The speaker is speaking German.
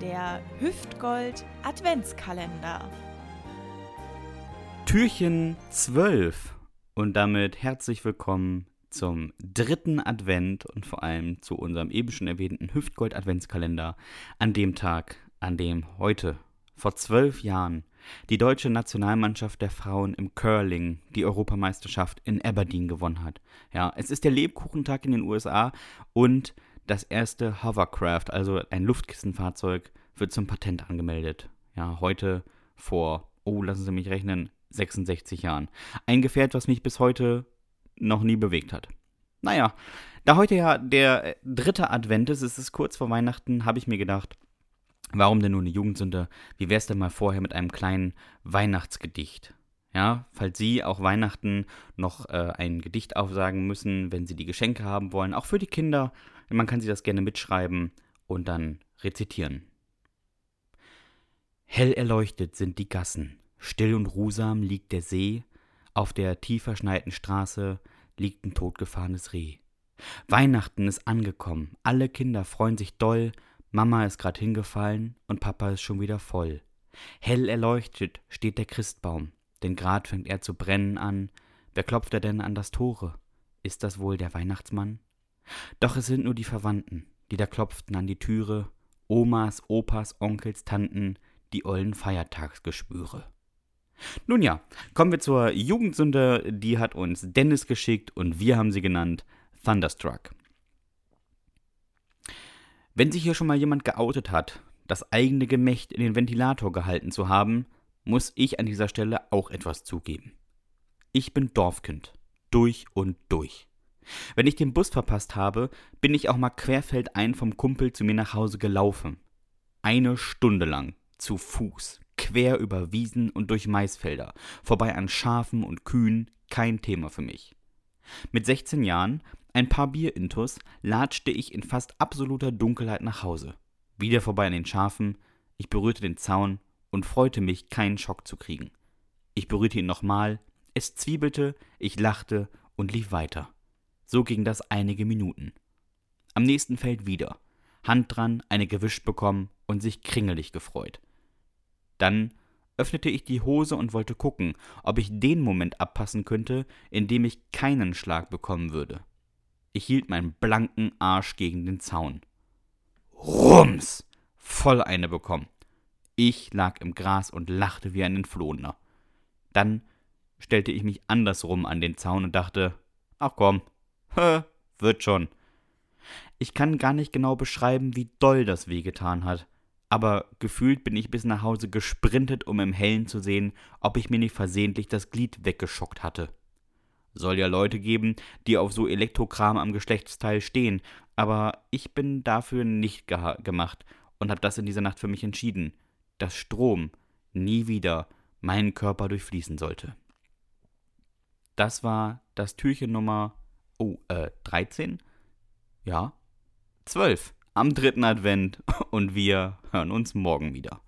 der Hüftgold Adventskalender. Türchen 12 und damit herzlich willkommen zum dritten Advent und vor allem zu unserem eben schon erwähnten Hüftgold Adventskalender an dem Tag, an dem heute vor zwölf Jahren die deutsche Nationalmannschaft der Frauen im Curling die Europameisterschaft in Aberdeen gewonnen hat. Ja, es ist der Lebkuchentag in den USA und das erste Hovercraft, also ein Luftkissenfahrzeug, wird zum Patent angemeldet. Ja, heute vor, oh, lassen Sie mich rechnen, 66 Jahren. Ein Gefährt, was mich bis heute noch nie bewegt hat. Naja, da heute ja der dritte Advent ist, es ist kurz vor Weihnachten, habe ich mir gedacht, warum denn nur eine Jugendsünde? Wie wäre es denn mal vorher mit einem kleinen Weihnachtsgedicht? Ja, falls Sie auch Weihnachten noch äh, ein Gedicht aufsagen müssen, wenn Sie die Geschenke haben wollen, auch für die Kinder, man kann sich das gerne mitschreiben und dann rezitieren. Hell erleuchtet sind die Gassen, still und ruhsam liegt der See, auf der tief verschneiten Straße liegt ein totgefahrenes Reh. Weihnachten ist angekommen, alle Kinder freuen sich doll, Mama ist grad hingefallen und Papa ist schon wieder voll. Hell erleuchtet steht der Christbaum, denn grad fängt er zu brennen an. Wer klopft er denn an das Tore? Ist das wohl der Weihnachtsmann? Doch es sind nur die Verwandten, die da klopften an die Türe, Omas, Opas, Onkels, Tanten, die ollen Feiertagsgeschwüre. Nun ja, kommen wir zur Jugendsünde, die hat uns Dennis geschickt und wir haben sie genannt Thunderstruck. Wenn sich hier schon mal jemand geoutet hat, das eigene Gemächt in den Ventilator gehalten zu haben, muss ich an dieser Stelle auch etwas zugeben. Ich bin Dorfkind. Durch und durch. Wenn ich den Bus verpasst habe, bin ich auch mal querfeldein vom Kumpel zu mir nach Hause gelaufen. Eine Stunde lang, zu Fuß, quer über Wiesen und durch Maisfelder, vorbei an Schafen und Kühen, kein Thema für mich. Mit 16 Jahren, ein paar Bierintus, latschte ich in fast absoluter Dunkelheit nach Hause. Wieder vorbei an den Schafen, ich berührte den Zaun und freute mich, keinen Schock zu kriegen. Ich berührte ihn nochmal, es zwiebelte, ich lachte und lief weiter. So ging das einige Minuten. Am nächsten Feld wieder. Hand dran, eine gewischt bekommen und sich kringelig gefreut. Dann öffnete ich die Hose und wollte gucken, ob ich den Moment abpassen könnte, in dem ich keinen Schlag bekommen würde. Ich hielt meinen blanken Arsch gegen den Zaun. Rums! Voll eine bekommen. Ich lag im Gras und lachte wie ein Entflohener. Dann stellte ich mich andersrum an den Zaun und dachte, ach komm, wird schon. Ich kann gar nicht genau beschreiben, wie doll das wehgetan hat. Aber gefühlt bin ich bis nach Hause gesprintet, um im Hellen zu sehen, ob ich mir nicht versehentlich das Glied weggeschockt hatte. Soll ja Leute geben, die auf so Elektrokram am Geschlechtsteil stehen, aber ich bin dafür nicht gemacht und habe das in dieser Nacht für mich entschieden, dass Strom nie wieder meinen Körper durchfließen sollte. Das war das Türchen Nummer Oh, äh, 13? Ja. 12. Am dritten Advent und wir hören uns morgen wieder.